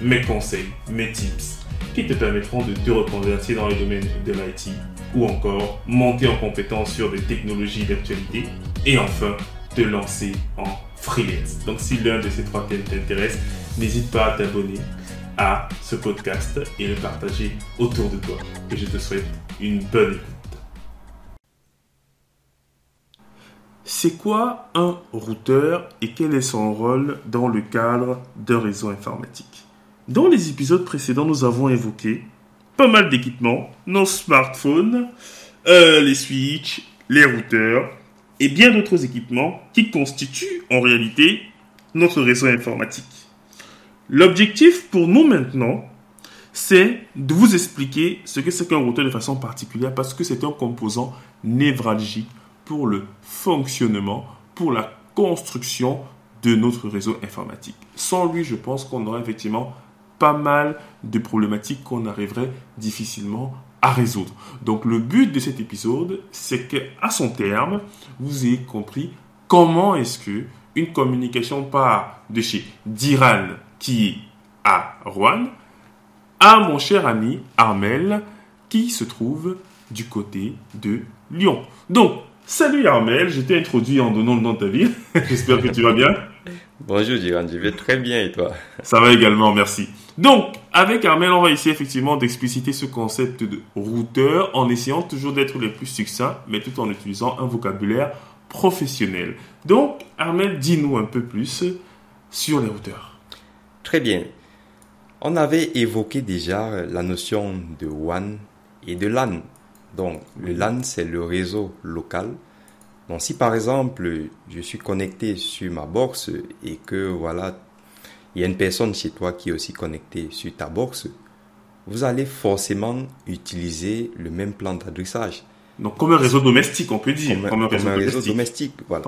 mes conseils, mes tips qui te permettront de te reconvertir dans le domaine de l'IT ou encore monter en compétence sur des technologies d'actualité et enfin te lancer en freelance. Donc si l'un de ces trois thèmes t'intéresse, n'hésite pas à t'abonner à ce podcast et le partager autour de toi. Et je te souhaite une bonne écoute. C'est quoi un routeur et quel est son rôle dans le cadre d'un réseau informatique? Dans les épisodes précédents, nous avons évoqué pas mal d'équipements, nos smartphones, euh, les switches, les routeurs et bien d'autres équipements qui constituent en réalité notre réseau informatique. L'objectif pour nous maintenant, c'est de vous expliquer ce que c'est qu'un routeur de façon particulière parce que c'est un composant névralgique pour le fonctionnement, pour la construction de notre réseau informatique. Sans lui, je pense qu'on aurait effectivement pas mal de problématiques qu'on arriverait difficilement à résoudre. Donc le but de cet épisode, c'est que à son terme, vous ayez compris comment est-ce que une communication part de chez Diran qui est à Rouen à mon cher ami Armel qui se trouve du côté de Lyon. Donc Salut Armel, je t'ai introduit en donnant le nom de ta ville. J'espère que tu vas bien. Bonjour Diran, je vais très bien et toi? Ça va également, merci. Donc, avec Armel, on va essayer effectivement d'expliciter ce concept de routeur en essayant toujours d'être le plus succinct, mais tout en utilisant un vocabulaire professionnel. Donc, Armel, dis-nous un peu plus sur les routeurs. Très bien. On avait évoqué déjà la notion de WAN et de LAN. Donc, le LAN, c'est le réseau local. Donc, si par exemple, je suis connecté sur ma box et que voilà, il y a une personne chez toi qui est aussi connectée sur ta box, vous allez forcément utiliser le même plan d'adressage. Donc, comme un réseau domestique, on peut dire. Comme, un, réseau, domestique. voilà.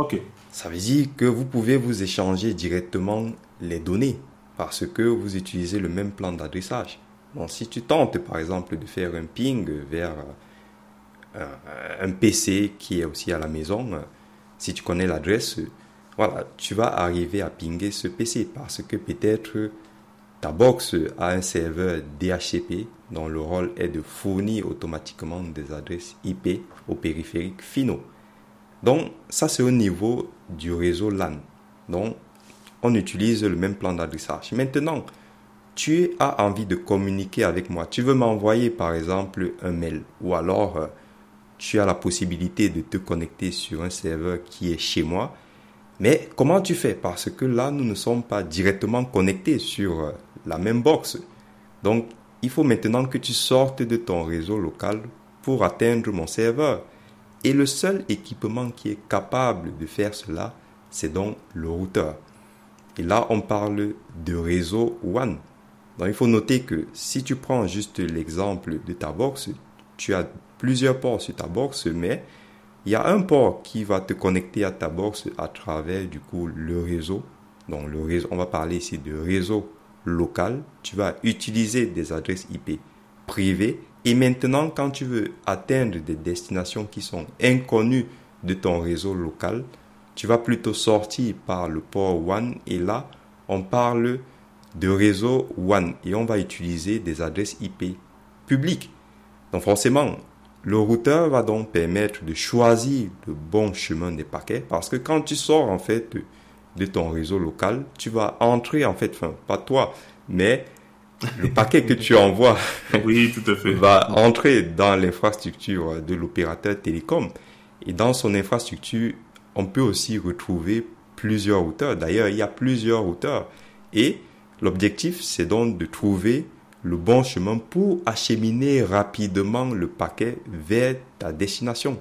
Ça veut dire que vous pouvez vous échanger directement les données parce que vous utilisez le même plan d'adressage. Donc, si tu tentes, par exemple, de faire un ping vers euh, un PC qui est aussi à la maison, si tu connais l'adresse, voilà, tu vas arriver à pinguer ce PC parce que peut-être ta box a un serveur DHCP dont le rôle est de fournir automatiquement des adresses IP aux périphériques finaux. Donc, ça c'est au niveau du réseau LAN. Donc, on utilise le même plan d'adressage. Maintenant, tu as envie de communiquer avec moi. Tu veux m'envoyer par exemple un mail ou alors euh, tu as la possibilité de te connecter sur un serveur qui est chez moi. Mais comment tu fais? Parce que là, nous ne sommes pas directement connectés sur euh, la même box. Donc, il faut maintenant que tu sortes de ton réseau local pour atteindre mon serveur. Et le seul équipement qui est capable de faire cela, c'est donc le routeur. Et là, on parle de réseau WAN. Donc, il faut noter que si tu prends juste l'exemple de ta box, tu as plusieurs ports sur ta box, mais il y a un port qui va te connecter à ta box à travers du coup le réseau. Donc le réseau, on va parler ici de réseau local. Tu vas utiliser des adresses IP privées et maintenant quand tu veux atteindre des destinations qui sont inconnues de ton réseau local, tu vas plutôt sortir par le port WAN et là on parle de réseau WAN et on va utiliser des adresses IP publiques. Donc forcément, le routeur va donc permettre de choisir le bon chemin des paquets parce que quand tu sors en fait de, ton réseau local, tu vas entrer en fait, enfin pas toi, mais le paquet que tu envoies oui, tout à fait. va entrer dans l'infrastructure de l'opérateur télécom. Et dans son infrastructure, on peut aussi retrouver plusieurs routeurs. D'ailleurs, il y a plusieurs routeurs. Et l'objectif, c'est donc de trouver le bon chemin pour acheminer rapidement le paquet vers ta destination.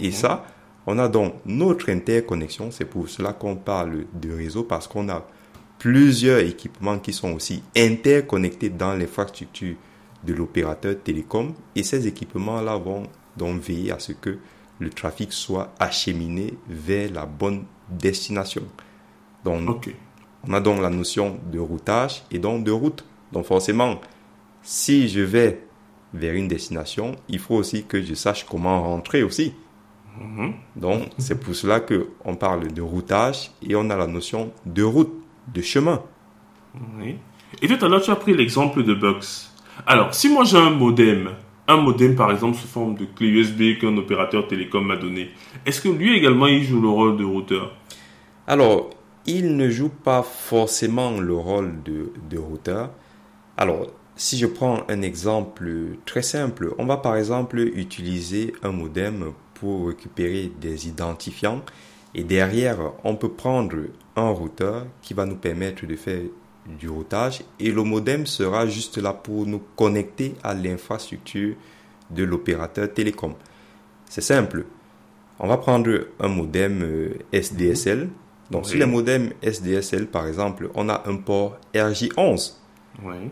Et mhm. ça, on a donc notre interconnexion. C'est pour cela qu'on parle de réseau parce qu'on a plusieurs équipements qui sont aussi interconnectés dans l'infrastructure de l'opérateur télécom et ces équipements-là vont donc veiller à ce que le trafic soit acheminé vers la bonne destination. Donc, on a donc la notion de routage et donc de route. Donc, forcément, si je vais vers une destination, il faut aussi que je sache comment rentrer aussi. Mhm. Donc, c'est pour cela qu'on parle de routage et on a la notion de route, de chemin. Oui. Et tout à l'heure, tu as pris l'exemple de Box. Alors, si moi j'ai un modem, un modem par exemple sous forme de clé USB qu'un opérateur télécom m'a donné, est-ce que lui également il joue le rôle de routeur? Alors, il ne joue pas forcément le rôle de, de routeur. Alors, si je prends un exemple très simple, on va par exemple utiliser un modem pour récupérer des identifiants et derrière, on peut prendre un routeur qui va nous permettre de faire du routage et le modem sera juste là pour nous connecter à l'infrastructure de l'opérateur télécom. C'est simple. On va prendre un modem euh, SDSL. Donc, sur les modems SDSL, par exemple, on a un port RJ11.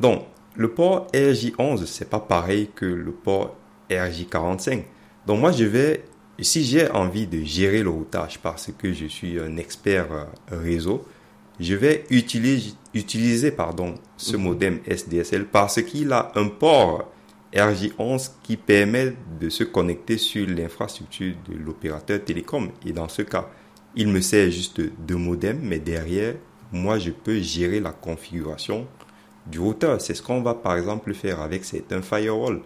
Donc, le port RJ11, c'est pas pareil que le port RJ45. Donc, moi, je vais, si j'ai envie de gérer le routage parce que je suis un expert euh, réseau, je vais utiliser, utiliser pardon, ce mhm. modem SDSL parce qu'il a un port RJ11 qui permet de se connecter sur l'infrastructure de l'opérateur télécom. Et dans ce cas, il me sert juste de modem, mais derrière, moi, je peux gérer la configuration du routeur. C'est ce qu'on va par exemple faire avec un firewall.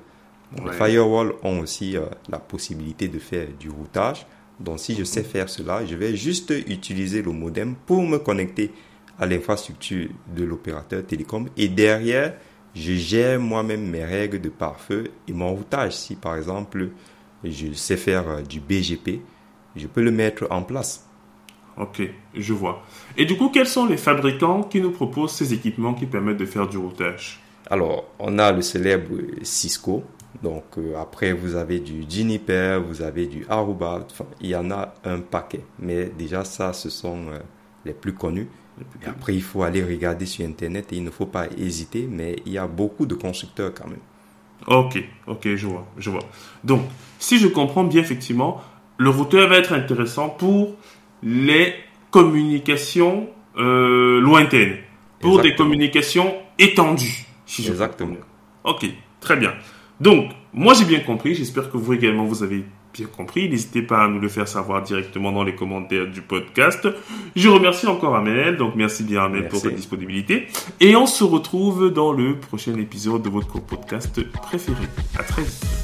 Les firewalls ont aussi euh, la possibilité de faire du routage. Donc si je sais faire cela, je vais juste utiliser le modem pour me connecter à l'infrastructure de l'opérateur télécom et derrière, je gère moi-même mes règles de pare-feu et mon routage. Si par exemple, je sais faire euh, du BGP, je peux le mettre en place. Ok, je vois. Et du coup, quels sont les fabricants qui nous proposent ces équipements qui permettent de faire du routage? Alors, on a le célèbre Cisco donc euh, après, vous avez du Juniper, vous avez du Aruba, enfin, il y en a un paquet. Mais déjà, ça, ce sont euh, les plus connus. Et après, il faut aller regarder sur Internet et il ne faut pas hésiter, mais il y a beaucoup de constructeurs quand même. Ok, ok, je vois, je vois. Donc, si je comprends bien, effectivement, le routeur va être intéressant pour les communications euh, lointaines, pour des communications étendues. Exactement. ok, très bien. Donc, moi j'ai bien compris, j'espère que vous également vous avez bien compris. N'hésitez pas à nous le faire savoir directement dans les commentaires du podcast. Je remercie encore Amel, donc merci bien Amel pour votre disponibilité. Et on se retrouve dans le prochain épisode de votre podcast préféré. À très vite.